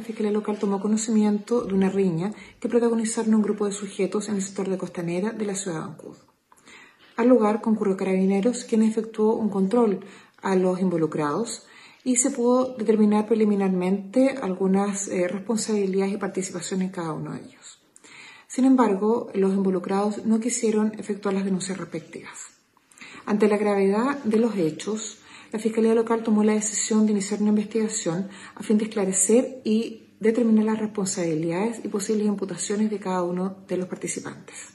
La Fiscalía Local tomó conocimiento de una riña que protagonizaron un grupo de sujetos en el sector de Costanera de la ciudad de Ancud. Al lugar concurrió Carabineros, quien efectuó un control a los involucrados y se pudo determinar preliminarmente algunas eh, responsabilidades y participación en cada uno de ellos. Sin embargo, los involucrados no quisieron efectuar las denuncias respectivas. Ante la gravedad de los hechos, la Fiscalía Local tomó la decisión de iniciar una investigación a fin de esclarecer y determinar las responsabilidades y posibles imputaciones de cada uno de los participantes.